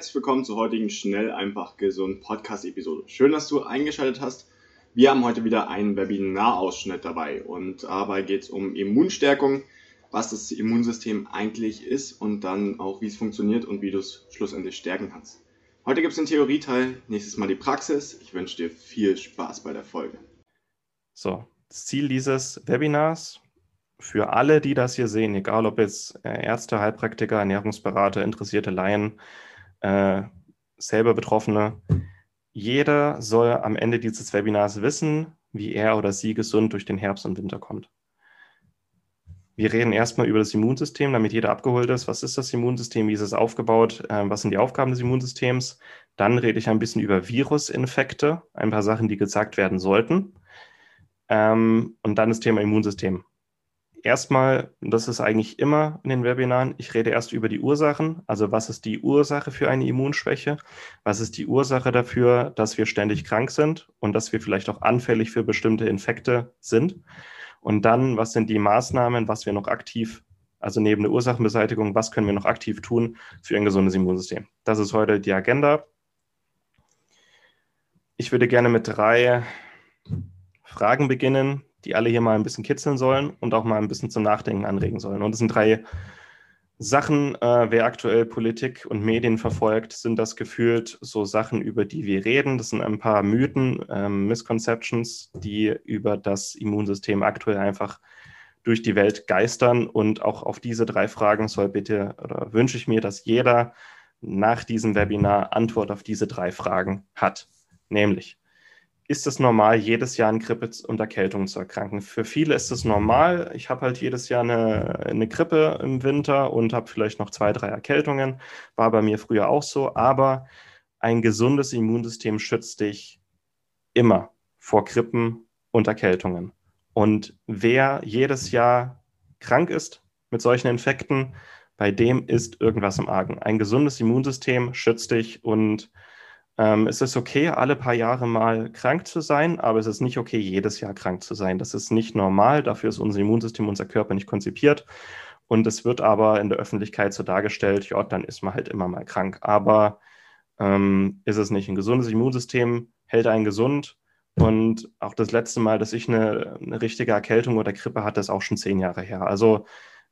Herzlich willkommen zur heutigen Schnell, einfach, gesund Podcast-Episode. Schön, dass du eingeschaltet hast. Wir haben heute wieder einen Webinarausschnitt dabei und dabei geht es um Immunstärkung, was das Immunsystem eigentlich ist und dann auch, wie es funktioniert und wie du es schlussendlich stärken kannst. Heute gibt es den Theorieteil, nächstes Mal die Praxis. Ich wünsche dir viel Spaß bei der Folge. So, das Ziel dieses Webinars für alle, die das hier sehen, egal ob jetzt äh, Ärzte, Heilpraktiker, Ernährungsberater, interessierte Laien, äh, selber Betroffene, jeder soll am Ende dieses Webinars wissen, wie er oder sie gesund durch den Herbst und Winter kommt. Wir reden erstmal über das Immunsystem, damit jeder abgeholt ist. Was ist das Immunsystem? Wie ist es aufgebaut? Äh, was sind die Aufgaben des Immunsystems? Dann rede ich ein bisschen über Virusinfekte, ein paar Sachen, die gesagt werden sollten. Ähm, und dann das Thema Immunsystem. Erstmal, das ist eigentlich immer in den Webinaren, ich rede erst über die Ursachen, also was ist die Ursache für eine Immunschwäche, was ist die Ursache dafür, dass wir ständig krank sind und dass wir vielleicht auch anfällig für bestimmte Infekte sind. Und dann, was sind die Maßnahmen, was wir noch aktiv, also neben der Ursachenbeseitigung, was können wir noch aktiv tun für ein gesundes Immunsystem. Das ist heute die Agenda. Ich würde gerne mit drei Fragen beginnen, die alle hier mal ein bisschen kitzeln sollen und auch mal ein bisschen zum Nachdenken anregen sollen. Und es sind drei Sachen, äh, wer aktuell Politik und Medien verfolgt, sind das gefühlt so Sachen, über die wir reden. Das sind ein paar Mythen, ähm, Misconceptions, die über das Immunsystem aktuell einfach durch die Welt geistern. Und auch auf diese drei Fragen soll bitte oder wünsche ich mir, dass jeder nach diesem Webinar Antwort auf diese drei Fragen hat. Nämlich, ist es normal, jedes Jahr an Grippe und Erkältung zu erkranken. Für viele ist es normal. Ich habe halt jedes Jahr eine, eine Grippe im Winter und habe vielleicht noch zwei, drei Erkältungen. War bei mir früher auch so. Aber ein gesundes Immunsystem schützt dich immer vor Grippen und Erkältungen. Und wer jedes Jahr krank ist mit solchen Infekten, bei dem ist irgendwas im Argen. Ein gesundes Immunsystem schützt dich und ähm, es ist okay, alle paar Jahre mal krank zu sein, aber es ist nicht okay, jedes Jahr krank zu sein. Das ist nicht normal. Dafür ist unser Immunsystem, unser Körper nicht konzipiert. Und es wird aber in der Öffentlichkeit so dargestellt, ja, dann ist man halt immer mal krank. Aber ähm, ist es nicht. Ein gesundes Immunsystem hält einen gesund. Und auch das letzte Mal, dass ich eine, eine richtige Erkältung oder Grippe hatte, ist auch schon zehn Jahre her. Also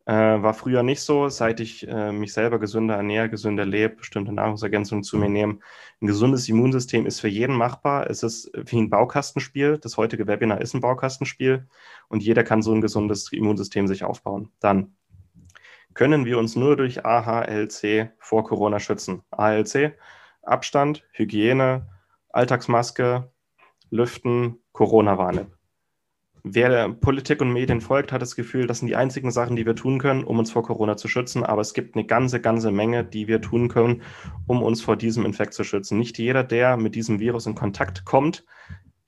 äh, war früher nicht so, seit ich äh, mich selber gesünder ernähre, gesünder lebe, bestimmte Nahrungsergänzungen zu mir nehme. Ein gesundes Immunsystem ist für jeden machbar. Es ist wie ein Baukastenspiel. Das heutige Webinar ist ein Baukastenspiel und jeder kann so ein gesundes Immunsystem sich aufbauen. Dann können wir uns nur durch AHLC vor Corona schützen. AHLC, Abstand, Hygiene, Alltagsmaske, Lüften, Corona-Warn-App wer Politik und Medien folgt, hat das Gefühl, das sind die einzigen Sachen, die wir tun können, um uns vor Corona zu schützen. Aber es gibt eine ganze, ganze Menge, die wir tun können, um uns vor diesem Infekt zu schützen. Nicht jeder, der mit diesem Virus in Kontakt kommt,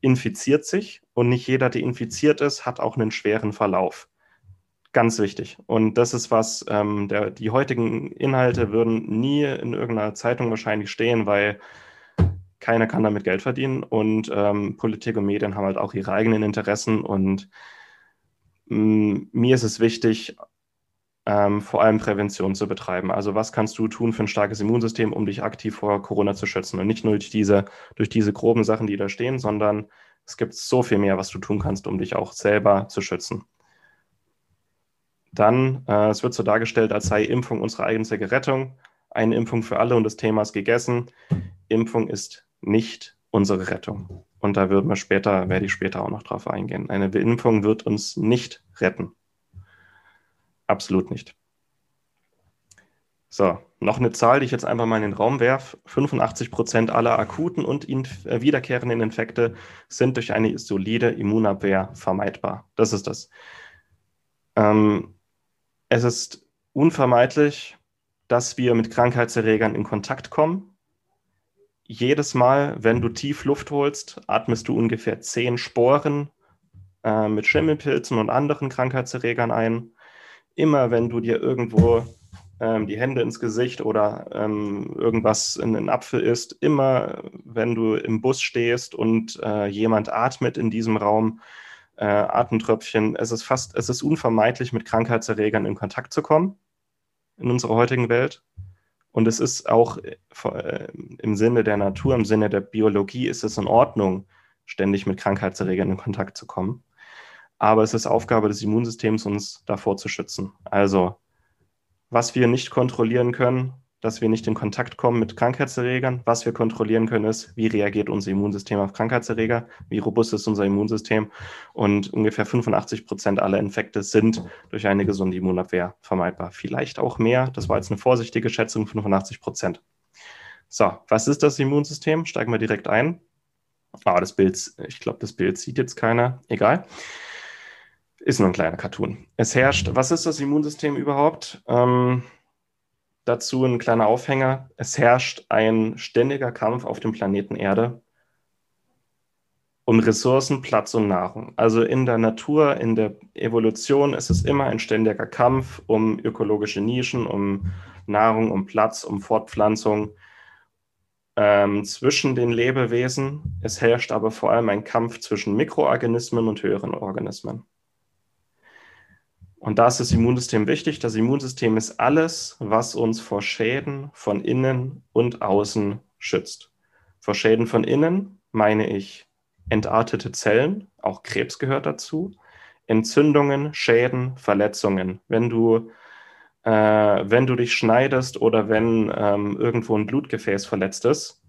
infiziert sich und nicht jeder, der infiziert ist, hat auch einen schweren Verlauf. Ganz wichtig. Und das ist was, ähm, der, die heutigen Inhalte würden nie in irgendeiner Zeitung wahrscheinlich stehen, weil keiner kann damit Geld verdienen und ähm, Politik und Medien haben halt auch ihre eigenen Interessen und mh, mm, mir ist es wichtig, ähm, vor allem Prävention zu betreiben. Also was kannst du tun für ein starkes Immunsystem, um dich aktiv vor Corona zu schützen und nicht nur durch diese, durch diese groben Sachen, die da stehen, sondern es gibt so viel mehr, was du tun kannst, um dich auch selber zu schützen. Dann, äh, es wird so dargestellt, als sei Impfung unsere eigene Rettung. Eine Impfung für alle und das Thema ist gegessen. Impfung ist nicht unsere Rettung. Und da würden wir später, werde ich später auch noch drauf eingehen. Eine Impfung wird uns nicht retten. Absolut nicht. So, noch eine Zahl, die ich jetzt einfach mal in den Raum werfe. 85 Prozent aller akuten und äh, wiederkehrenden Infekte sind durch eine solide Immunabwehr vermeidbar. Das ist das. Ähm, es ist unvermeidlich, dass wir mit Krankheitserregern in Kontakt kommen jedes Mal, wenn du tief Luft holst, atmest du ungefähr zehn Sporen äh, mit Schimmelpilzen und anderen Krankheitserregern ein. Immer wenn du dir irgendwo ähm, die Hände ins Gesicht oder ähm, irgendwas in den Apfel isst, immer wenn du im Bus stehst und äh, jemand atmet in diesem Raum, äh, Atemtröpfchen, es ist fast, es ist unvermeidlich, mit Krankheitserregern in Kontakt zu kommen in unserer heutigen Welt. Und es ist auch äh, im Sinne der Natur, im Sinne der Biologie, ist es in Ordnung, ständig mit Krankheitserregern in Kontakt zu kommen. Aber es ist Aufgabe des Immunsystems, uns davor zu schützen. Also, was wir nicht kontrollieren können, dass wir nicht in Kontakt kommen mit Krankheitserregern. Was wir kontrollieren können, ist, wie reagiert unser Immunsystem auf Krankheitserreger, wie robust ist unser Immunsystem. Und ungefähr 85 Prozent aller Infekte sind durch eine gesunde Immunabwehr vermeidbar. Vielleicht auch mehr. Das war jetzt eine vorsichtige Schätzung, 85 Prozent. So, was ist das Immunsystem? Steigen wir direkt ein. Ah, das Bild, ich glaube, das Bild sieht jetzt keiner. Egal. Ist nur ein kleiner Cartoon. Es herrscht, was ist das Immunsystem überhaupt? Ähm, dazu ein kleiner Aufhänger. Es herrscht ein ständiger Kampf auf dem Planeten Erde um Ressourcen, Platz und Nahrung. Also in der Natur, in der Evolution ist es immer ein ständiger Kampf um ökologische Nischen, um Nahrung, um Platz, um Fortpflanzung ähm, zwischen den Lebewesen. Es herrscht aber vor allem ein Kampf zwischen Mikroorganismen und höheren Organismen. Und da ist das Immunsystem wichtig. Das Immunsystem ist alles, was uns vor Schäden von innen und außen schützt. Vor Schäden von innen meine ich entartete Zellen, auch Krebs gehört dazu, Entzündungen, Schäden, Verletzungen. Wenn du, äh, wenn du dich schneidest oder wenn ähm, irgendwo ein Blutgefäß verletzt ist,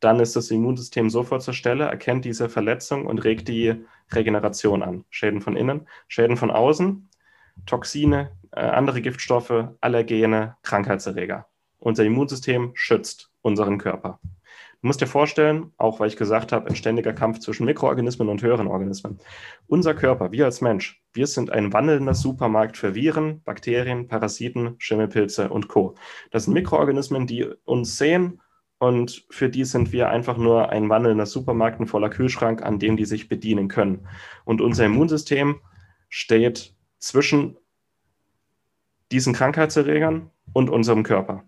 dann ist das Immunsystem sofort zur Stelle, erkennt diese Verletzung und regt die Regeneration an. Schäden von innen, Schäden von außen, Toxine, äh, andere Giftstoffe, Allergene, Krankheitserreger. Unser Immunsystem schützt unseren Körper. Du musst dir vorstellen, auch weil ich gesagt habe, ein ständiger Kampf zwischen Mikroorganismen und höheren Organismen. Unser Körper, wir als Mensch, wir sind ein wandelnder Supermarkt für Viren, Bakterien, Parasiten, Schimmelpilze und Co. Das sind Mikroorganismen, die uns sehen und für die sind wir einfach nur ein wandelnder Supermarkt, ein voller Kühlschrank, an dem die sich bedienen können. Und unser Immunsystem steht zwischen diesen Krankheitserregern und unserem Körper.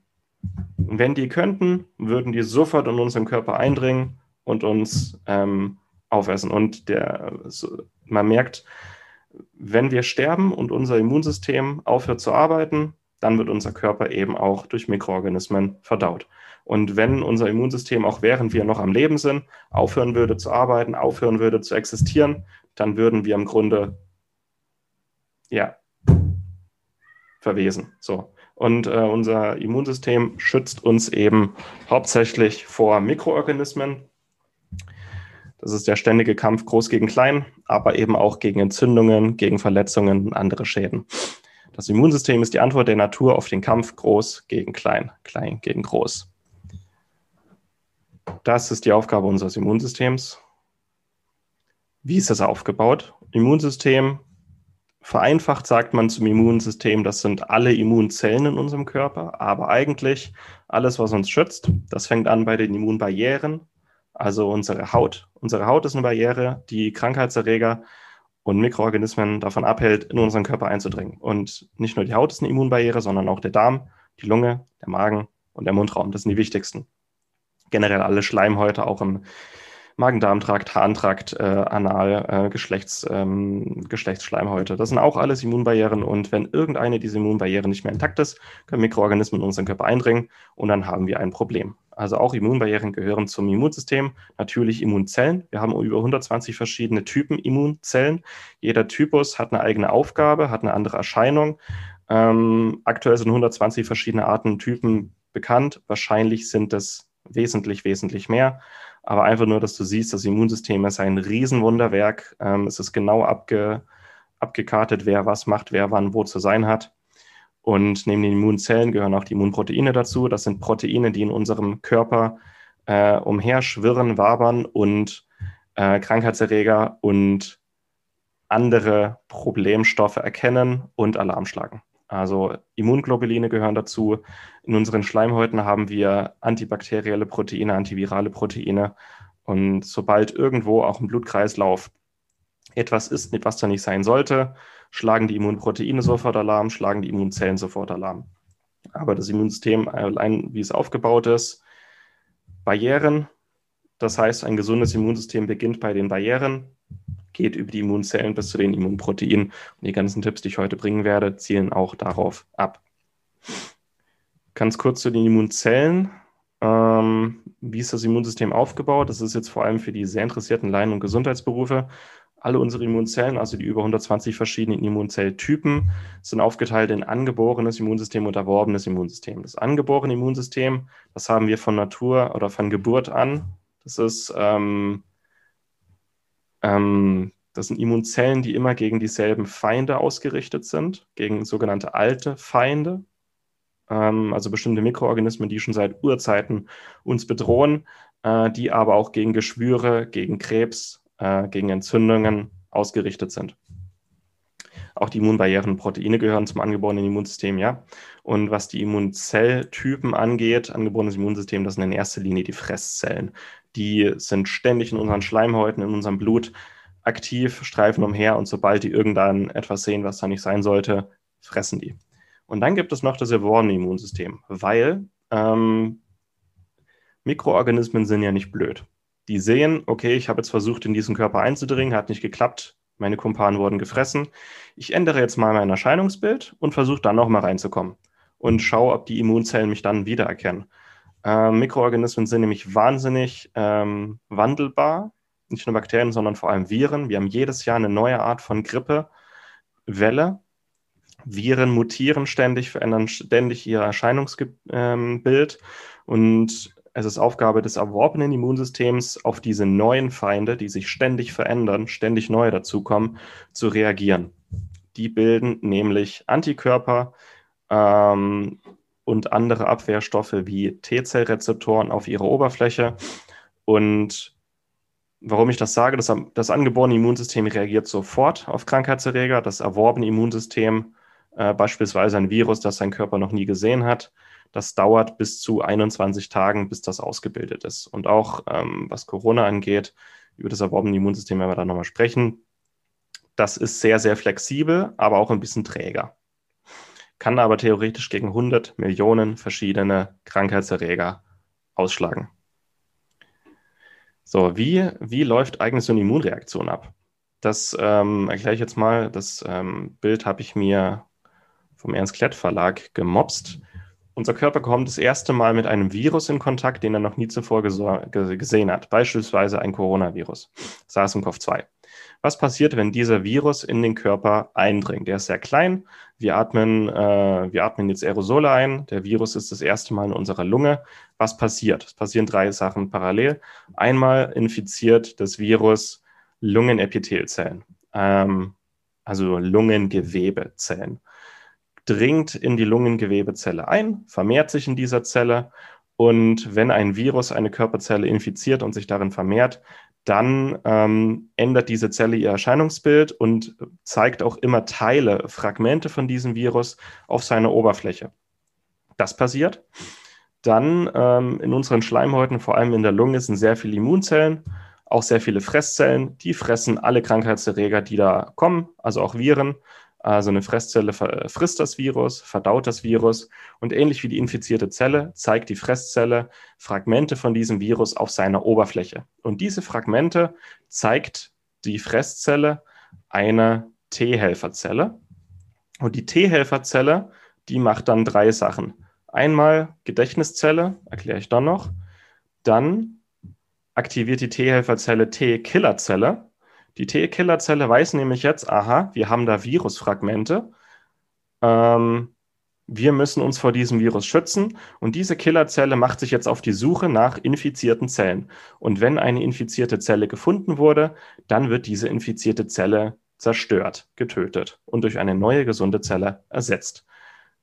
wenn die könnten, würden die sofort in unseren Körper eindringen und uns ähm, aufessen. Und der, man merkt, wenn wir sterben und unser Immunsystem aufhört zu arbeiten, dann wird unser Körper eben auch durch Mikroorganismen verdaut. Und wenn unser Immunsystem, auch während wir noch am Leben sind, aufhören würde zu arbeiten, aufhören würde zu existieren, dann würden wir im Grunde ja, verwesen. So. Und äh, unser Immunsystem schützt uns eben hauptsächlich vor Mikroorganismen. Das ist der ständige Kampf groß gegen klein, aber eben auch gegen Entzündungen, gegen Verletzungen und andere Schäden. Das Immunsystem ist die Antwort der Natur auf den Kampf groß gegen klein, klein gegen groß. Das ist die Aufgabe unseres Immunsystems. Wie ist das aufgebaut? Immunsystem Vereinfacht sagt man zum Immunsystem, das sind alle Immunzellen in unserem Körper, aber eigentlich alles, was uns schützt, das fängt an bei den Immunbarrieren, also unsere Haut. Unsere Haut ist eine Barriere, die Krankheitserreger und Mikroorganismen davon abhält, in unseren Körper einzudringen. Und nicht nur die Haut ist eine Immunbarriere, sondern auch der Darm, die Lunge, der Magen und der Mundraum. Das sind die wichtigsten. Generell alle Schleimhäute, auch im Magen-Darm-Trakt, Harntrakt, äh, Anal, äh, Geschlechts, ähm, Geschlechtsschleimhäute. Das sind auch alles Immunbarrieren und wenn irgendeine dieser Immunbarrieren nicht mehr intakt ist, können Mikroorganismen in unseren Körper eindringen und dann haben wir ein Problem. Also auch Immunbarrieren gehören zum Immunsystem. Natürlich Immunzellen. Wir haben über 120 verschiedene Typen Immunzellen. Jeder Typus hat eine eigene Aufgabe, hat eine andere Erscheinung. Ähm, aktuell sind 120 verschiedene Arten Typen bekannt. Wahrscheinlich sind es wesentlich, wesentlich mehr. Aber einfach nur, dass du siehst, das Immunsystem ist ein Riesenwunderwerk. Ähm, es ist genau abge, abgekartet, wer was macht, wer wann wo zu sein hat. Und neben den Immunzellen gehören auch die Immunproteine dazu. Das sind Proteine, die in unserem Körper äh, umherschwirren, wabern und äh, Krankheitserreger und andere Problemstoffe erkennen und Alarm schlagen. Also Immunglobuline gehören dazu. In unseren Schleimhäuten haben wir antibakterielle Proteine, antivirale Proteine. Und sobald irgendwo auch im Blutkreislauf etwas ist, was da nicht sein sollte, schlagen die Immunproteine sofort Alarm, schlagen die Immunzellen sofort Alarm. Aber das Immunsystem, allein wie es aufgebaut ist, Barrieren, das heißt, ein gesundes Immunsystem beginnt bei den Barrieren, geht über die Immunzellen bis zu den Immunproteinen. Und die ganzen Tipps, die ich heute bringen werde, zielen auch darauf ab. Ganz kurz zu den Immunzellen. Ähm, wie ist das Immunsystem aufgebaut? Das ist jetzt vor allem für die sehr interessierten Laien- und Gesundheitsberufe alle unsere Immunzellen, also die über 120 verschiedenen Immunzelltypen, sind aufgeteilt in angeborenes Immunsystem und erworbenes Immunsystem. Das angeborene Immunsystem, das haben wir von Natur oder von Geburt an. Das ist ähm, ähm, das sind Immunzellen, die immer gegen dieselben Feinde ausgerichtet sind, gegen sogenannte alte Feinde, ähm, also bestimmte Mikroorganismen, die schon seit Urzeiten uns bedrohen, äh, die aber auch gegen Geschwüre, gegen Krebs, äh, gegen Entzündungen ausgerichtet sind. Auch die Immunbarrieren Proteine gehören zum angeborenen Immunsystem, ja. Und was die Immunzelltypen angeht, angeborenes Immunsystem, das sind in erster Linie die Fresszellen. Die sind ständig in unseren Schleimhäuten, in unserem Blut aktiv, streifen umher und sobald die irgendwann etwas sehen, was da nicht sein sollte, fressen die. Und dann gibt es noch das erworbene Immunsystem, weil ähm, Mikroorganismen sind ja nicht blöd die sehen, okay, ich habe jetzt versucht, in diesen Körper einzudringen, hat nicht geklappt, meine Kumpanen wurden gefressen. Ich ändere jetzt mal mein Erscheinungsbild und versuche dann nochmal reinzukommen und schaue, ob die Immunzellen mich dann wiedererkennen. Ähm, Mikroorganismen sind nämlich wahnsinnig ähm, wandelbar, nicht nur Bakterien, sondern vor allem Viren. Wir haben jedes Jahr eine neue Art von Grippewelle. Viren mutieren ständig, verändern ständig ihr Erscheinungsbild ähm, und es ist Aufgabe des erworbenen Immunsystems, auf diese neuen Feinde, die sich ständig verändern, ständig neue dazukommen, zu reagieren. Die bilden nämlich Antikörper ähm, und andere Abwehrstoffe wie T-Zellrezeptoren auf ihrer Oberfläche. Und warum ich das sage, das, das angeborene Immunsystem reagiert sofort auf Krankheitserreger, das erworbene Immunsystem, äh, beispielsweise ein Virus, das sein Körper noch nie gesehen hat, das dauert bis zu 21 Tagen, bis das ausgebildet ist. Und auch ähm, was Corona angeht, über das erworbene Immunsystem werden wir da nochmal sprechen. Das ist sehr, sehr flexibel, aber auch ein bisschen träger. Kann aber theoretisch gegen 100 Millionen verschiedene Krankheitserreger ausschlagen. So, wie, wie läuft eigentlich so eine Immunreaktion ab? Das ähm, erkläre ich jetzt mal. Das ähm, Bild habe ich mir vom Ernst Klett Verlag gemobst. Unser Körper kommt das erste Mal mit einem Virus in Kontakt, den er noch nie zuvor gesehen hat, beispielsweise ein Coronavirus, SARS-CoV-2. Was passiert, wenn dieser Virus in den Körper eindringt? Der ist sehr klein. Wir atmen, äh, wir atmen jetzt Aerosole ein. Der Virus ist das erste Mal in unserer Lunge. Was passiert? Es passieren drei Sachen parallel. Einmal infiziert das Virus Lungenepithelzellen, ähm, also Lungengewebezellen dringt in die Lungengewebezelle ein, vermehrt sich in dieser Zelle und wenn ein Virus eine Körperzelle infiziert und sich darin vermehrt, dann ähm, ändert diese Zelle ihr Erscheinungsbild und zeigt auch immer Teile, Fragmente von diesem Virus auf seiner Oberfläche. Das passiert. Dann ähm, in unseren Schleimhäuten, vor allem in der Lunge, sind sehr viele Immunzellen, auch sehr viele Fresszellen. Die fressen alle Krankheitserreger, die da kommen, also auch Viren. Also eine Fresszelle frisst das Virus, verdaut das Virus und ähnlich wie die infizierte Zelle zeigt die Fresszelle Fragmente von diesem Virus auf seiner Oberfläche. Und diese Fragmente zeigt die Fresszelle eine T-Helferzelle. Und die T-Helferzelle, die macht dann drei Sachen. Einmal Gedächtniszelle, erkläre ich dann noch. Dann aktiviert die T-Helferzelle T-Killerzelle. Die T-Killerzelle weiß nämlich jetzt, aha, wir haben da Virusfragmente. Ähm, wir müssen uns vor diesem Virus schützen und diese Killerzelle macht sich jetzt auf die Suche nach infizierten Zellen. Und wenn eine infizierte Zelle gefunden wurde, dann wird diese infizierte Zelle zerstört, getötet und durch eine neue gesunde Zelle ersetzt.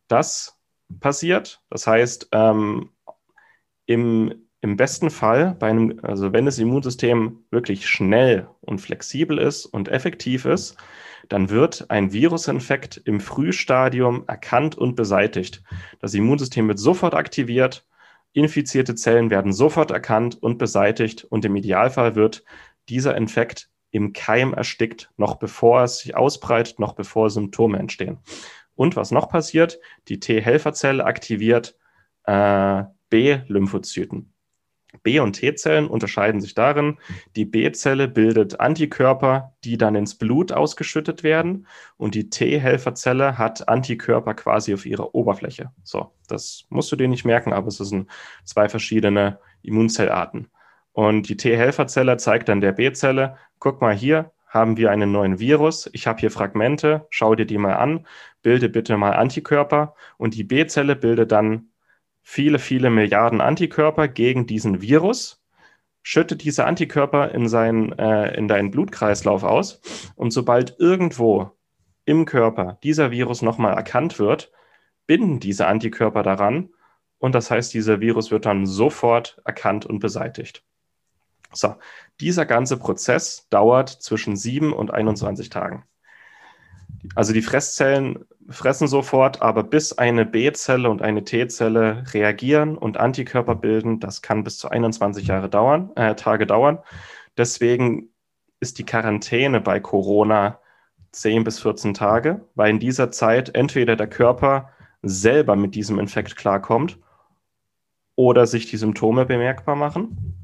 Das passiert, das heißt, ähm, im im besten Fall, bei einem, also wenn das Immunsystem wirklich schnell und flexibel ist und effektiv ist, dann wird ein Virusinfekt im Frühstadium erkannt und beseitigt. Das Immunsystem wird sofort aktiviert, infizierte Zellen werden sofort erkannt und beseitigt und im Idealfall wird dieser Infekt im Keim erstickt, noch bevor es sich ausbreitet, noch bevor Symptome entstehen. Und was noch passiert? Die T-Helferzelle aktiviert äh, B-Lymphozyten. B- und T-Zellen unterscheiden sich darin, die B-Zelle bildet Antikörper, die dann ins Blut ausgeschüttet werden und die T-Helferzelle hat Antikörper quasi auf ihrer Oberfläche. So, das musst du dir nicht merken, aber es sind zwei verschiedene Immunzellarten. Und die T-Helferzelle zeigt dann der B-Zelle, guck mal hier, haben wir einen neuen Virus. Ich habe hier Fragmente, schau dir die mal an, bilde bitte mal Antikörper und die B-Zelle bildet dann viele, viele Milliarden Antikörper gegen diesen Virus, schüttet diese Antikörper in, sein, äh, in deinen Blutkreislauf aus und sobald irgendwo im Körper dieser Virus nochmal erkannt wird, binden diese Antikörper daran und das heißt, dieser Virus wird dann sofort erkannt und beseitigt. So, dieser ganze Prozess dauert zwischen 7 und 21 Tagen. Also die Fresszellen fressen sofort, aber bis eine B-Zelle und eine T-Zelle reagieren und Antikörper bilden, das kann bis zu 21 Jahre dauern, äh, Tage dauern. Deswegen ist die Quarantäne bei Corona 10 bis 14 Tage, weil in dieser Zeit entweder der Körper selber mit diesem Infekt klarkommt oder sich die Symptome bemerkbar machen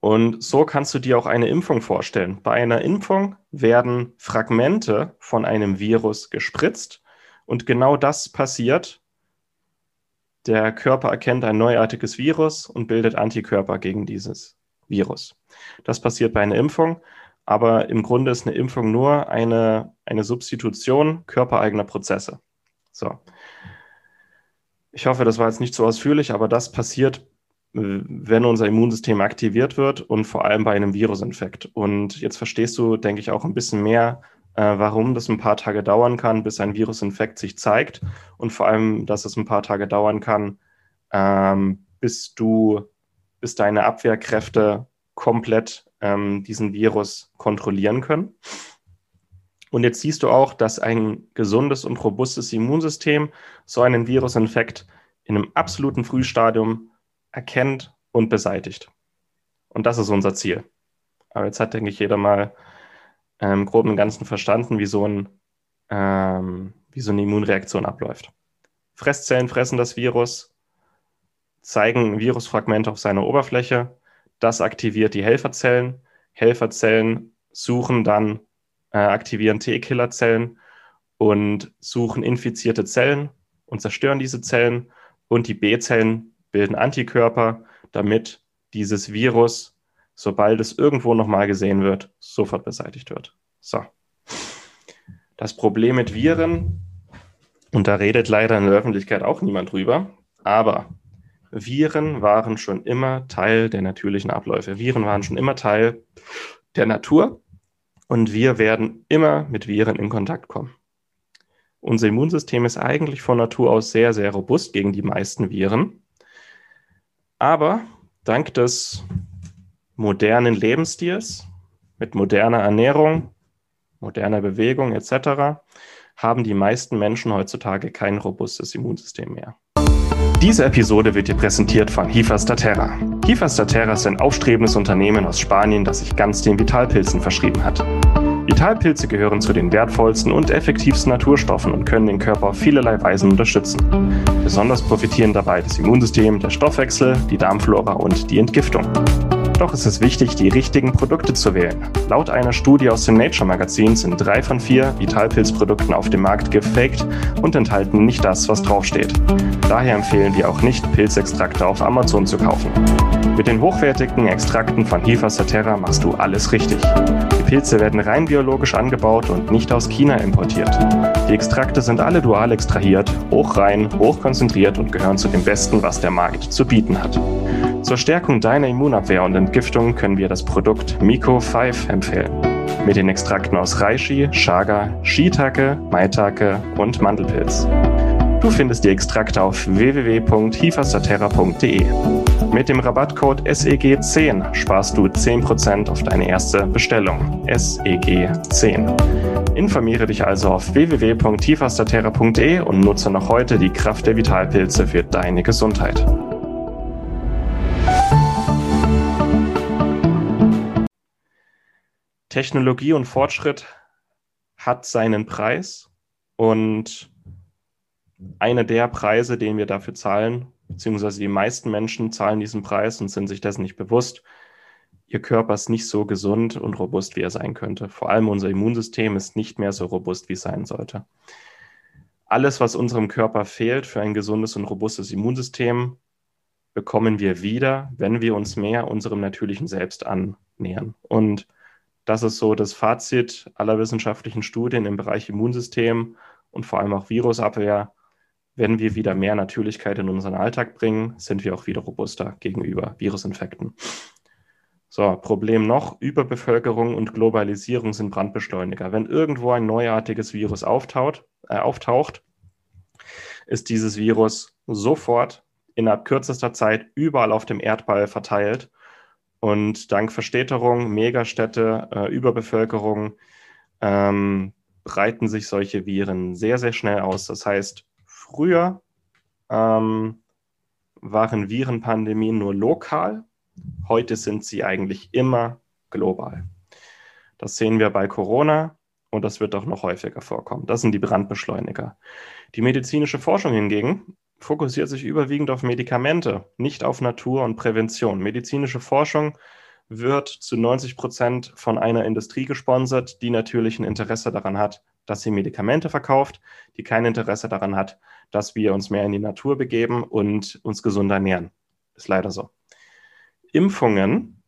und so kannst du dir auch eine Impfung vorstellen. Bei einer Impfung werden Fragmente von einem Virus gespritzt und genau das passiert. Der Körper erkennt ein neuartiges Virus und bildet Antikörper gegen dieses Virus. Das passiert bei einer Impfung, aber im Grunde ist eine Impfung nur eine, eine Substitution körpereigener Prozesse. So. Ich hoffe, das war jetzt nicht so ausführlich, aber das passiert wenn unser Immunsystem aktiviert wird und vor allem bei einem Virusinfekt. Und jetzt verstehst du, denke ich, auch ein bisschen mehr, äh, warum das ein paar Tage dauern kann, bis ein Virusinfekt sich zeigt und vor allem, dass es ein paar Tage dauern kann, ähm, bis du, bis deine Abwehrkräfte komplett ähm, diesen Virus kontrollieren können. Und jetzt siehst du auch, dass ein gesundes und robustes Immunsystem so einen Virusinfekt in einem absoluten Frühstadium erkennt und beseitigt. Und das ist unser Ziel. Aber jetzt hat, denke ich, jeder mal ähm, im Ganzen verstanden, wie so, ein, ähm, wie so eine Immunreaktion abläuft. Fresszellen fressen das Virus, zeigen Virusfragmente auf seiner Oberfläche. Das aktiviert die Helferzellen. Helferzellen suchen dann, äh, aktivieren T-Killerzellen und suchen infizierte Zellen und zerstören diese Zellen. Und die B-Zellen bilden Antikörper, damit dieses Virus, sobald es irgendwo nochmal gesehen wird, sofort beseitigt wird. So. Das Problem mit Viren, und da redet leider in der Öffentlichkeit auch niemand drüber, aber Viren waren schon immer Teil der natürlichen Abläufe. Viren waren schon immer Teil der Natur und wir werden immer mit Viren in Kontakt kommen. Unser Immunsystem ist eigentlich von Natur aus sehr, sehr robust gegen die meisten Viren. Aber dank des modernen Lebensstils mit moderner Ernährung, moderner Bewegung etc. haben die meisten Menschen heutzutage kein robustes Immunsystem mehr. Diese Episode wird dir präsentiert von Hifastaterra. Hifastaterra ist ein aufstrebendes Unternehmen aus Spanien, das sich ganz den Vitalpilzen verschrieben hat. Vitalpilze gehören zu den wertvollsten und effektivsten Naturstoffen und können den Körper auf vielerlei Weisen unterstützen. Besonders profitieren dabei das Immunsystem, der Stoffwechsel, die Darmflora und die Entgiftung. Doch ist es wichtig, die richtigen Produkte zu wählen. Laut einer Studie aus dem Nature Magazin sind drei von vier Vitalpilzprodukten auf dem Markt gefaked und enthalten nicht das, was draufsteht. Daher empfehlen wir auch nicht, Pilzextrakte auf Amazon zu kaufen. Mit den hochwertigen Extrakten von Hifa Saterra machst du alles richtig. Pilze werden rein biologisch angebaut und nicht aus China importiert. Die Extrakte sind alle dual extrahiert, hochrein, hochkonzentriert und gehören zu dem Besten, was der Markt zu bieten hat. Zur Stärkung deiner Immunabwehr und Entgiftung können wir das Produkt Miko 5 empfehlen. Mit den Extrakten aus Reishi, Chaga, Shiitake, Maitake und Mandelpilz. Du findest die Extrakte auf www.hifastaterra.de. Mit dem Rabattcode SEG10 sparst du 10% auf deine erste Bestellung. SEG10. Informiere dich also auf www.tifasterterra.de und nutze noch heute die Kraft der Vitalpilze für deine Gesundheit. Technologie und Fortschritt hat seinen Preis und einer der Preise, den wir dafür zahlen, beziehungsweise die meisten Menschen zahlen diesen Preis und sind sich dessen nicht bewusst. Ihr Körper ist nicht so gesund und robust, wie er sein könnte. Vor allem unser Immunsystem ist nicht mehr so robust, wie es sein sollte. Alles, was unserem Körper fehlt für ein gesundes und robustes Immunsystem, bekommen wir wieder, wenn wir uns mehr unserem natürlichen Selbst annähern. Und das ist so das Fazit aller wissenschaftlichen Studien im Bereich Immunsystem und vor allem auch Virusabwehr. Wenn wir wieder mehr Natürlichkeit in unseren Alltag bringen, sind wir auch wieder robuster gegenüber Virusinfekten. So, Problem noch, Überbevölkerung und Globalisierung sind Brandbeschleuniger. Wenn irgendwo ein neuartiges Virus auftaucht, äh, auftaucht ist dieses Virus sofort innerhalb kürzester Zeit überall auf dem Erdball verteilt und dank Verstädterung, Megastädte, äh, Überbevölkerung ähm, breiten sich solche Viren sehr, sehr schnell aus. Das heißt, früher ähm, waren Virenpandemien nur lokal, heute sind sie eigentlich immer global. Das sehen wir bei Corona und das wird auch noch häufiger vorkommen. Das sind die Brandbeschleuniger. Die medizinische Forschung hingegen fokussiert sich überwiegend auf Medikamente, nicht auf Natur und Prävention. Medizinische Forschung wird zu 90 Prozent von einer Industrie gesponsert, die natürlich ein Interesse daran hat, dass sie Medikamente verkauft, die kein Interesse daran hat, dass wir uns mehr in die Natur begeben und uns gesund ernähren. Ist leider so. Impfungen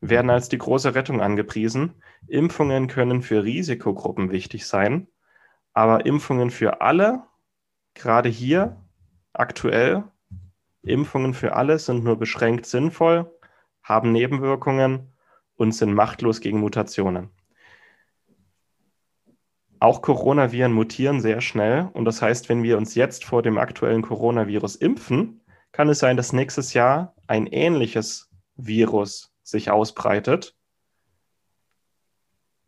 werden als die große Rettung angepriesen. Impfungen können für Risikogruppen wichtig sein, aber Impfungen für alle, gerade hier aktuell. Impfungen für alle sind nur beschränkt sinnvoll, haben Nebenwirkungen und sind machtlos gegen Mutationen. Auch Coronaviren mutieren sehr schnell und das heißt, wenn wir uns jetzt vor dem aktuellen Coronavirus impfen, kann es sein, dass nächstes Jahr ein ähnliches Virus sich ausbreitet,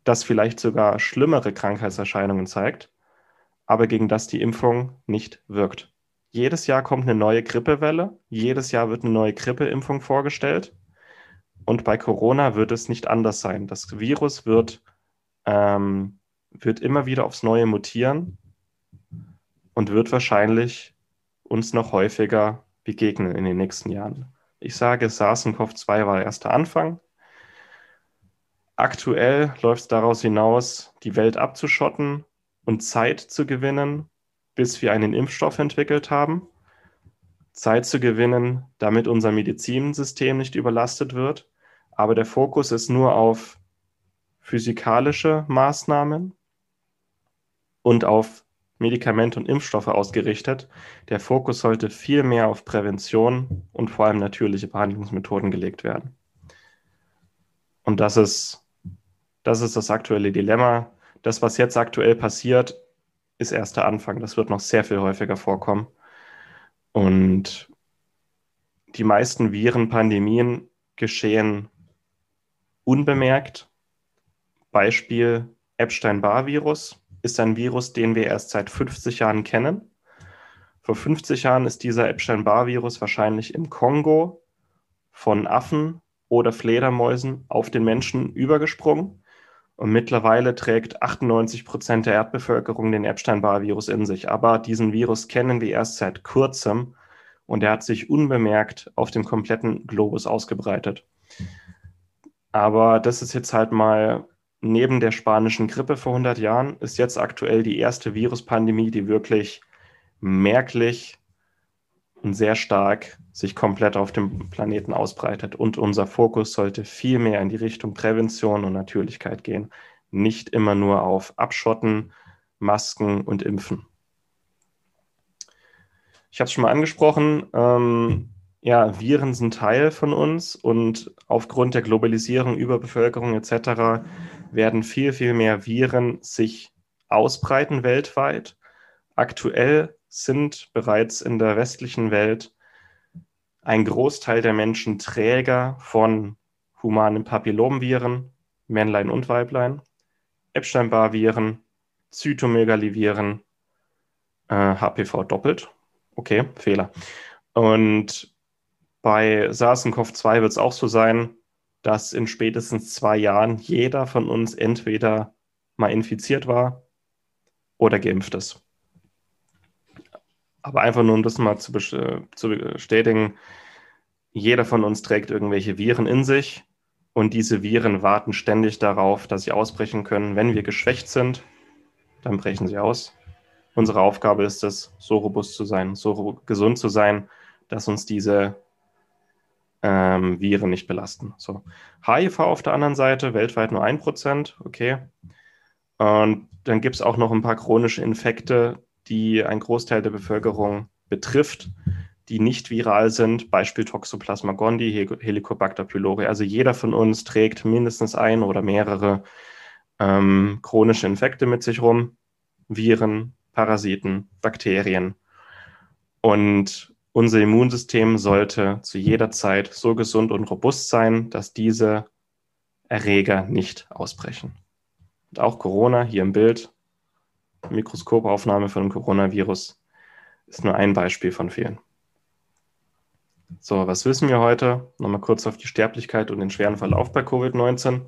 das vielleicht sogar schlimmere Krankheitserscheinungen zeigt, aber gegen das die Impfung nicht wirkt jedes Jahr kommt eine neue Grippewelle, jedes Jahr wird eine neue Grippeimpfung vorgestellt. Und bei Corona wird es nicht anders sein. Das Virus wird, ähm, wird immer wieder aufs Neue mutieren und wird wahrscheinlich uns noch häufiger begegnen in den nächsten Jahren. Ich sage, SARS-CoV-2 war der erste Anfang. Aktuell läuft es daraus hinaus, die Welt abzuschotten und Zeit zu gewinnen, bis wir einen Impfstoff entwickelt haben, Zeit zu gewinnen, damit unser Medizinsystem nicht überlastet wird. Aber der Fokus ist nur auf physikalische Maßnahmen und auf Medikamente und Impfstoffe ausgerichtet. Der Fokus sollte viel mehr auf Prävention und vor allem natürliche Behandlungsmethoden gelegt werden. Und das ist, das ist das aktuelle Dilemma. Das, was jetzt aktuell passiert, ist erst der Anfang. Das wird noch sehr viel häufiger vorkommen. Und die meisten Virenpandemien geschehen unbemerkt. Beispiel Epstein-Barr-Virus ist ein Virus, den wir erst seit 50 Jahren kennen. Vor 50 Jahren ist dieser Epstein-Barr-Virus wahrscheinlich im Kongo von Affen oder Fledermäusen auf den Menschen übergesprungen. Und mittlerweile trägt 98 Prozent der Erdbevölkerung den Epstein-Barr-Virus in sich. Aber diesen Virus kennen wir erst seit kurzem und er hat sich unbemerkt auf dem kompletten Globus ausgebreitet. Aber das ist jetzt halt mal neben der spanischen Grippe vor 100 Jahren, ist jetzt aktuell die erste Viruspandemie, die wirklich merklich und sehr stark sich komplett auf dem Planeten ausbreitet. Und unser Fokus sollte viel mehr in die Richtung Prävention und Natürlichkeit gehen, nicht immer nur auf Abschotten, Masken und Impfen. Ich habe es schon mal angesprochen, ähm, ja, Viren sind Teil von uns und aufgrund der Globalisierung, Überbevölkerung etc. werden viel, viel mehr Viren sich ausbreiten weltweit. Aktuell sind bereits in der westlichen Welt ein Großteil der Menschen Träger von humanen Papillomviren, Männlein und Weiblein, Epstein-Barr-Viren, Zytomegaliviren, äh, HPV doppelt. Okay, Fehler. Und bei SARS-CoV-2 wird es auch so sein, dass in spätestens zwei Jahren jeder von uns entweder mal infiziert war oder geimpft ist. Aber einfach nur, um das mal zu, zu bestätigen, jeder von uns trägt irgendwelche Viren in sich und diese Viren warten ständig darauf, dass sie ausbrechen können. Wenn wir geschwächt sind, dann brechen sie aus. Unsere Aufgabe ist es, so robust zu sein, so gesund zu sein, dass uns diese ähm, Viren nicht belasten. So. HIV auf der anderen Seite, weltweit nur 1%, okay. Und dann gibt es auch noch ein paar chronische Infekte, die ein Großteil der Bevölkerung betrifft, die nicht viral sind, Beispiel Toxoplasma gondii, Helicobacter pylori. Also jeder von uns trägt mindestens ein oder mehrere ähm, chronische Infekte mit sich rum, Viren, Parasiten, Bakterien. Und unser Immunsystem sollte zu jeder Zeit so gesund und robust sein, dass diese Erreger nicht ausbrechen. Und auch Corona hier im Bild, Mikroskopaufnahme von dem Coronavirus, ist nur ein Beispiel von vielen. So, was wissen wir heute? Nochmal kurz auf die Sterblichkeit und den schweren Verlauf bei Covid-19.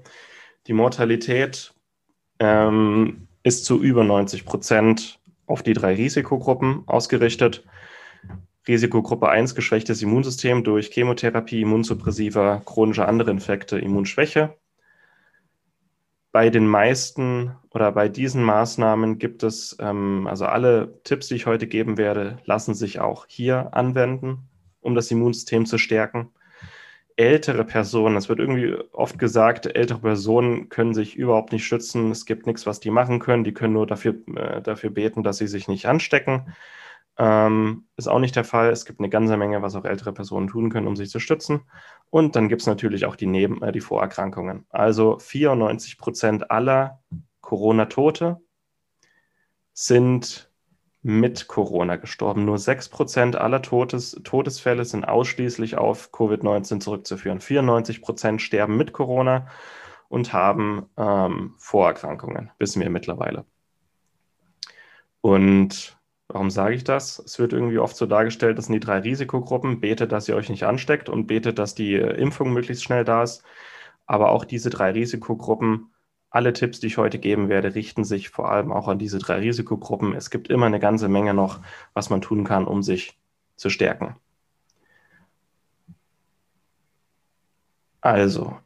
Die Mortalität ähm, ist zu über 90 Prozent auf die drei Risikogruppen ausgerichtet. Risikogruppe 1 geschwächtes Immunsystem durch Chemotherapie, Immunsuppressiva, chronische andere Infekte, Immunschwäche. Bei den meisten oder bei diesen Maßnahmen gibt es, ähm, also alle Tipps, die ich heute geben werde, lassen sich auch hier anwenden, um das Immunsystem zu stärken ältere Personen, es wird irgendwie oft gesagt, ältere Personen können sich überhaupt nicht schützen, es gibt nichts, was die machen können, die können nur dafür, äh, dafür beten, dass sie sich nicht anstecken. Ähm, ist auch nicht der Fall. Es gibt eine ganze Menge, was auch ältere Personen tun können, um sich zu stützen. Und dann gibt es natürlich auch die, Neben äh, die Vorerkrankungen. Also 94 Prozent aller Corona-Tote sind mit Corona gestorben. Nur 6% aller Todes Todesfälle sind ausschließlich auf Covid-19 zurückzuführen. 94% sterben mit Corona und haben ähm, Vorerkrankungen, wissen wir mittlerweile. Und warum sage ich das? Es wird irgendwie oft so dargestellt, das sind die drei Risikogruppen. Betet, dass ihr euch nicht ansteckt und betet, dass die Impfung möglichst schnell da ist. Aber auch diese drei Risikogruppen alle Tipps, die ich heute geben werde, richten sich vor allem auch an diese drei Risikogruppen. Es gibt immer eine ganze Menge noch, was man tun kann, um sich zu stärken. Also,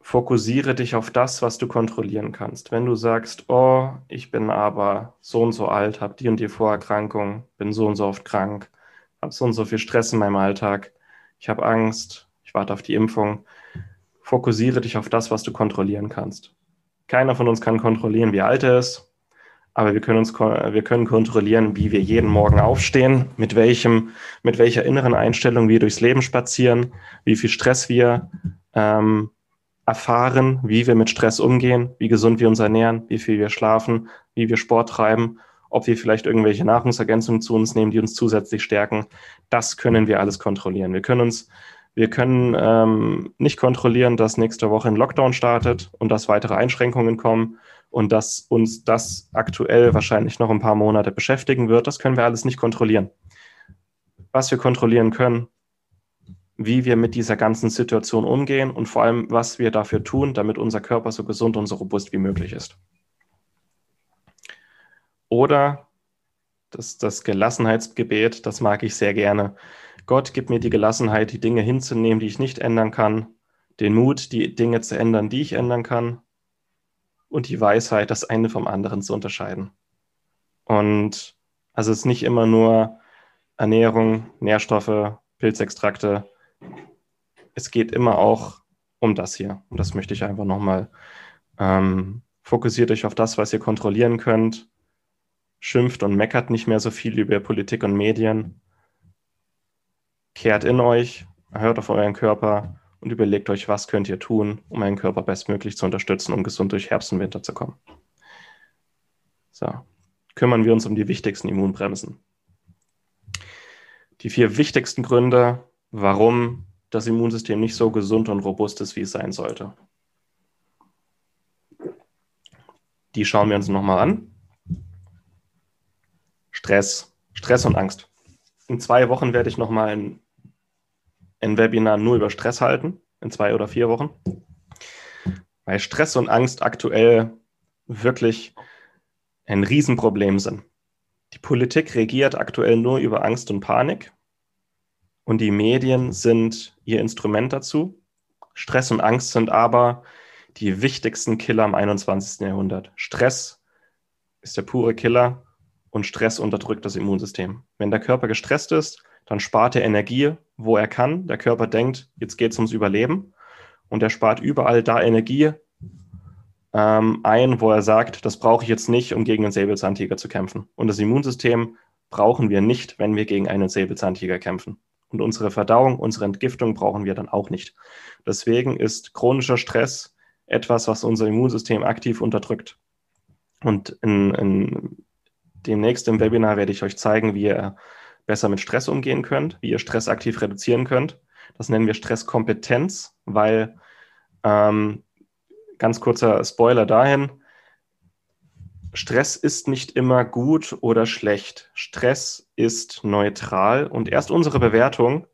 fokussiere dich auf das, was du kontrollieren kannst. Wenn du sagst, oh, ich bin aber so und so alt, habe die und die Vorerkrankung, bin so und so oft krank, habe so und so viel Stress in meinem Alltag, ich habe Angst, ich warte auf die Impfung, fokussiere dich auf das, was du kontrollieren kannst. Keiner von uns kann kontrollieren, wie alt er ist, aber wir können uns wir können kontrollieren, wie wir jeden Morgen aufstehen, mit welchem, mit welcher inneren Einstellung wir durchs Leben spazieren, wie viel Stress wir ähm, erfahren, wie wir mit Stress umgehen, wie gesund wir uns ernähren, wie viel wir schlafen, wie wir Sport treiben, ob wir vielleicht irgendwelche Nahrungsergänzungen zu uns nehmen, die uns zusätzlich stärken. Das können wir alles kontrollieren. Wir können uns wir können ähm, nicht kontrollieren, dass nächste Woche ein Lockdown startet und dass weitere Einschränkungen kommen und dass uns das aktuell wahrscheinlich noch ein paar Monate beschäftigen wird. Das können wir alles nicht kontrollieren. Was wir kontrollieren können, wie wir mit dieser ganzen Situation umgehen und vor allem, was wir dafür tun, damit unser Körper so gesund und so robust wie möglich ist. Oder das, das Gelassenheitsgebet, das mag ich sehr gerne. Gott, gib mir die Gelassenheit, die Dinge hinzunehmen, die ich nicht ändern kann, den Mut, die Dinge zu ändern, die ich ändern kann und die Weisheit, das eine vom anderen zu unterscheiden. Und also es ist nicht immer nur Ernährung, Nährstoffe, Pilzextrakte. Es geht immer auch um das hier. Und das möchte ich einfach nochmal. Ähm, fokussiert euch auf das, was ihr kontrollieren könnt. Schimpft und meckert nicht mehr so viel über Politik und Medien, kehrt in euch, hört auf euren Körper und überlegt euch, was könnt ihr tun, um euren Körper bestmöglich zu unterstützen, um gesund durch Herbst und Winter zu kommen. So, kümmern wir uns um die wichtigsten Immunbremsen. Die vier wichtigsten Gründe, warum das Immunsystem nicht so gesund und robust ist, wie es sein sollte. Die schauen wir uns nochmal an. Stress, Stress und Angst. In zwei Wochen werde ich nochmal ein, ein Webinar nur über Stress halten, in zwei oder vier Wochen. Weil Stress und Angst aktuell wirklich ein Riesenproblem sind. Die Politik regiert aktuell nur über Angst und Panik und die Medien sind ihr Instrument dazu. Stress und Angst sind aber die wichtigsten Killer im 21. Jahrhundert. Stress ist der pure Killer und Stress unterdrückt das Immunsystem. Wenn der Körper gestresst ist, dann spart er Energie, wo er kann. Der Körper denkt, jetzt geht es ums Überleben und er spart überall da Energie ähm, ein, wo er sagt, das brauche ich jetzt nicht, um gegen einen Säbelzahntiger zu kämpfen. Und das Immunsystem brauchen wir nicht, wenn wir gegen einen Säbelzahntiger kämpfen. Und unsere Verdauung, unsere Entgiftung brauchen wir dann auch nicht. Deswegen ist chronischer Stress etwas, was unser Immunsystem aktiv unterdrückt. Und in, in demnächst im Webinar werde ich euch zeigen, wie ihr besser mit Stress umgehen könnt, wie ihr Stress aktiv reduzieren könnt. Das nennen wir Stresskompetenz, weil ähm, ganz kurzer Spoiler dahin. Stress ist nicht immer gut oder schlecht. Stress ist neutral und erst unsere Bewertung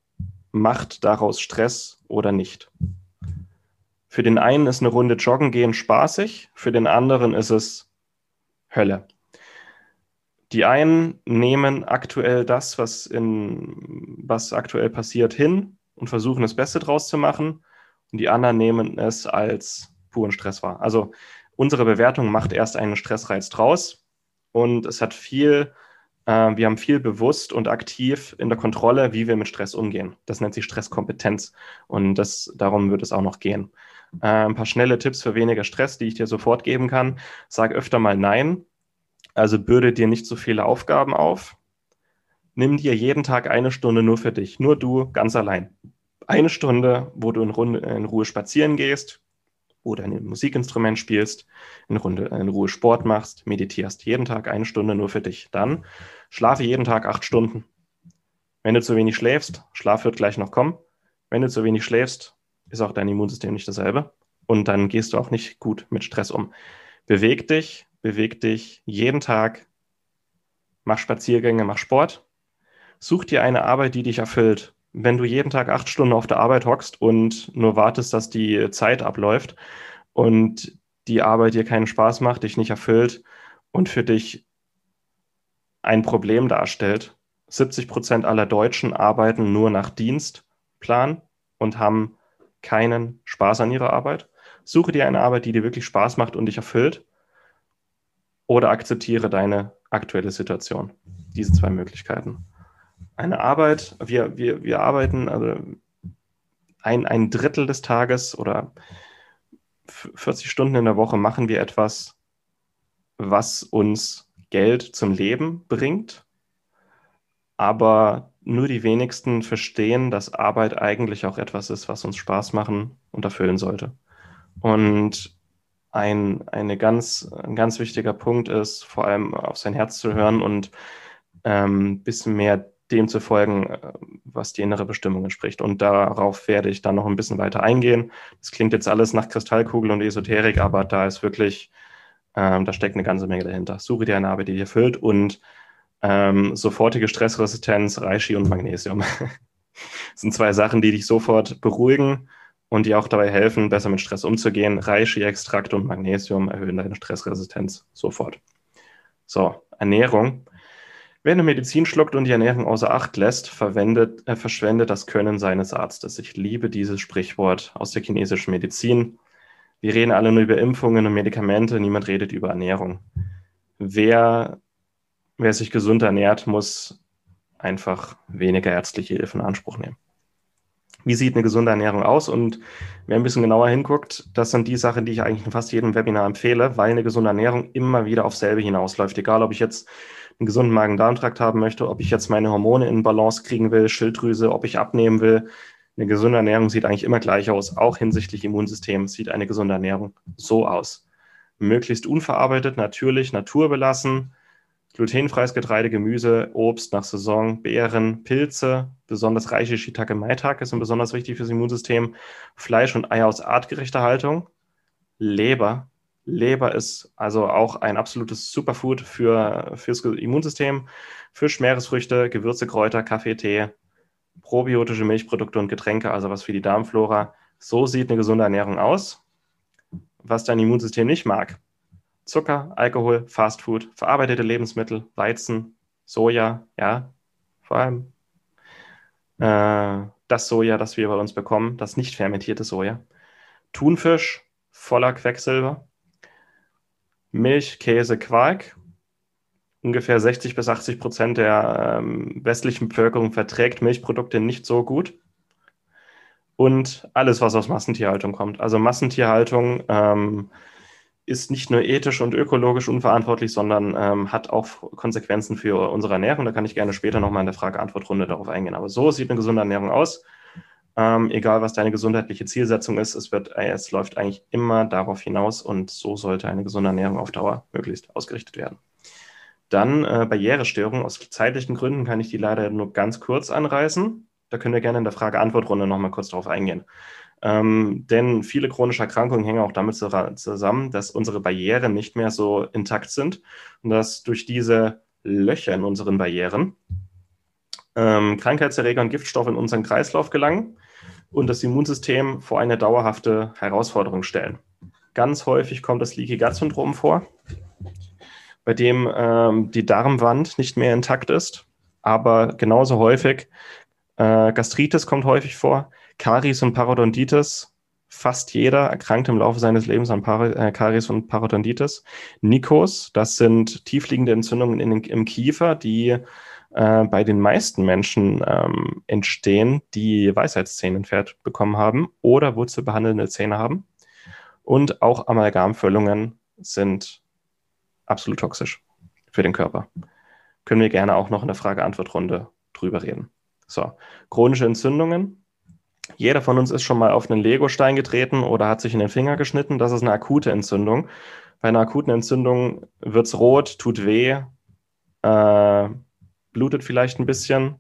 macht daraus Stress oder nicht. Für den einen ist eine Runde Joggen gehen spaßig, für den anderen ist es Hölle. Die einen nehmen aktuell das, was, in, was aktuell passiert, hin und versuchen das Beste draus zu machen. Und die anderen nehmen es als puren Stress wahr. Also unsere Bewertung macht erst einen Stressreiz draus und es hat viel, äh, wir haben viel bewusst und aktiv in der Kontrolle, wie wir mit Stress umgehen. Das nennt sich Stresskompetenz und das, darum wird es auch noch gehen. Äh, ein paar schnelle Tipps für weniger Stress, die ich dir sofort geben kann. Sag öfter mal Nein. Also bürde dir nicht so viele Aufgaben auf. Nimm dir jeden Tag eine Stunde nur für dich, nur du ganz allein. Eine Stunde, wo du in, Runde, in Ruhe spazieren gehst, oder ein Musikinstrument spielst, in, Runde, in Ruhe Sport machst, meditierst. Jeden Tag eine Stunde nur für dich. Dann schlafe jeden Tag acht Stunden. Wenn du zu wenig schläfst, Schlaf wird gleich noch kommen. Wenn du zu wenig schläfst, ist auch dein Immunsystem nicht dasselbe. Und dann gehst du auch nicht gut mit Stress um. Beweg dich, beweg dich jeden Tag. Mach Spaziergänge, mach Sport. Such dir eine Arbeit, die dich erfüllt wenn du jeden Tag acht Stunden auf der Arbeit hockst und nur wartest, dass die Zeit abläuft und die Arbeit dir keinen Spaß macht, dich nicht erfüllt und für dich ein Problem darstellt. 70 Prozent aller Deutschen arbeiten nur nach Dienstplan und haben keinen Spaß an ihrer Arbeit. Suche dir eine Arbeit, die dir wirklich Spaß macht und dich erfüllt oder akzeptiere deine aktuelle Situation. Diese zwei Möglichkeiten eine Arbeit, wir, wir, wir arbeiten also ein, ein Drittel des Tages oder 40 Stunden in der Woche machen wir etwas, was uns Geld zum Leben bringt. Aber nur die wenigsten verstehen, dass Arbeit eigentlich auch etwas ist, was uns Spaß machen und erfüllen sollte. Und ein, eine ganz, ein ganz wichtiger Punkt ist, vor allem auf sein Herz zu hören und ein ähm, bisschen mehr dem zu folgen, äh, was die innere Bestimmung entspricht. Und darauf werde ich dann noch ein bisschen weiter eingehen. Das klingt jetzt alles nach Kristallkugel und Esoterik, aber da ist wirklich, ähm, da steckt eine ganze Menge dahinter. Suche dir eine Arbeit, die dir füllt und ähm, sofortige Stressresistenz, Reishi und Magnesium. das sind zwei Sachen, die dich sofort beruhigen und dir auch dabei helfen, besser mit Stress umzugehen. Reishi-Extrakt und Magnesium erhöhen deine Stressresistenz sofort. So, Ernährung. Wer eine Medizin schluckt und die Ernährung außer Acht lässt, verwendet, äh, verschwendet das Können seines Arztes. Ich liebe dieses Sprichwort aus der chinesischen Medizin. Wir reden alle nur über Impfungen und Medikamente, niemand redet über Ernährung. Wer, wer sich gesund ernährt, muss einfach weniger ärztliche Hilfe in Anspruch nehmen. Wie sieht eine gesunde Ernährung aus? Und wer ein bisschen genauer hinguckt, das sind die Sachen, die ich eigentlich in fast jedem Webinar empfehle, weil eine gesunde Ernährung immer wieder auf selbe hinausläuft. Egal, ob ich jetzt einen gesunden Magen-Darm-Trakt haben möchte, ob ich jetzt meine Hormone in Balance kriegen will, Schilddrüse, ob ich abnehmen will. Eine gesunde Ernährung sieht eigentlich immer gleich aus. Auch hinsichtlich Immunsystem sieht eine gesunde Ernährung so aus. Möglichst unverarbeitet, natürlich, naturbelassen, Glutenfreies Getreide, Gemüse, Obst nach Saison, Beeren, Pilze, besonders reiche Shiitake Maitake sind besonders wichtig fürs Immunsystem. Fleisch und Eier aus artgerechter Haltung. Leber. Leber ist also auch ein absolutes Superfood für, fürs Immunsystem. Fisch, Meeresfrüchte, Gewürze, Kräuter, Kaffee, Tee, probiotische Milchprodukte und Getränke, also was für die Darmflora. So sieht eine gesunde Ernährung aus. Was dein Immunsystem nicht mag, Zucker, Alkohol, Fastfood, verarbeitete Lebensmittel, Weizen, Soja, ja, vor allem äh, das Soja, das wir bei uns bekommen, das nicht fermentierte Soja, Thunfisch, voller Quecksilber, Milch, Käse, Quark. Ungefähr 60 bis 80 Prozent der ähm, westlichen Bevölkerung verträgt Milchprodukte nicht so gut. Und alles, was aus Massentierhaltung kommt. Also Massentierhaltung ähm, ist nicht nur ethisch und ökologisch unverantwortlich, sondern ähm, hat auch Konsequenzen für unsere Ernährung. Da kann ich gerne später nochmal in der Frage-Antwort-Runde darauf eingehen. Aber so sieht eine gesunde Ernährung aus. Ähm, egal, was deine gesundheitliche Zielsetzung ist, es, wird, äh, es läuft eigentlich immer darauf hinaus und so sollte eine gesunde Ernährung auf Dauer möglichst ausgerichtet werden. Dann äh, Barrierestörungen. Aus zeitlichen Gründen kann ich die leider nur ganz kurz anreißen. Da können wir gerne in der Frage-Antwort-Runde nochmal kurz darauf eingehen. Ähm, denn viele chronische Erkrankungen hängen auch damit zusammen, dass unsere Barrieren nicht mehr so intakt sind und dass durch diese Löcher in unseren Barrieren ähm, Krankheitserreger und Giftstoffe in unseren Kreislauf gelangen und das Immunsystem vor eine dauerhafte Herausforderung stellen. Ganz häufig kommt das Leaky Gut Syndrom vor, bei dem ähm, die Darmwand nicht mehr intakt ist, aber genauso häufig äh, Gastritis kommt häufig vor, Karies und Parodontitis. Fast jeder erkrankt im Laufe seines Lebens an Par äh, Karies und Parodontitis. Nikos, das sind tiefliegende Entzündungen in im Kiefer, die äh, bei den meisten Menschen ähm, entstehen, die Weisheitszähne entfernt bekommen haben oder wurzelbehandelnde Zähne haben. Und auch Amalgamfüllungen sind absolut toxisch für den Körper. Können wir gerne auch noch in der Frage-Antwort-Runde drüber reden. So, chronische Entzündungen jeder von uns ist schon mal auf einen Legostein getreten oder hat sich in den Finger geschnitten. Das ist eine akute Entzündung. Bei einer akuten Entzündung wird es rot, tut weh, äh, blutet vielleicht ein bisschen,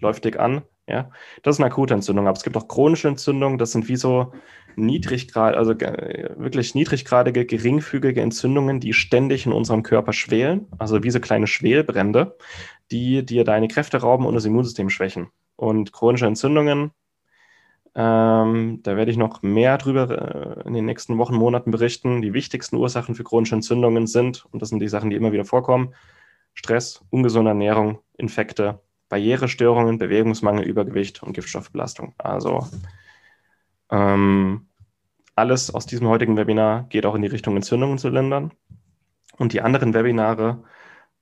läuft dick an. Ja, das ist eine akute Entzündung. Aber es gibt auch chronische Entzündungen. Das sind wie so niedriggrad, also wirklich niedriggradige, geringfügige Entzündungen, die ständig in unserem Körper schwelen. Also wie so kleine Schwelbrände, die dir deine Kräfte rauben und das Immunsystem schwächen. Und chronische Entzündungen ähm, da werde ich noch mehr drüber äh, in den nächsten Wochen, Monaten berichten. Die wichtigsten Ursachen für chronische Entzündungen sind, und das sind die Sachen, die immer wieder vorkommen, Stress, ungesunde Ernährung, Infekte, Barrierestörungen, Bewegungsmangel, Übergewicht und Giftstoffbelastung. Also ähm, alles aus diesem heutigen Webinar geht auch in die Richtung Entzündungen zu lindern. Und die anderen Webinare,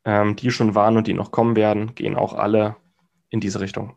ähm, die schon waren und die noch kommen werden, gehen auch alle in diese Richtung.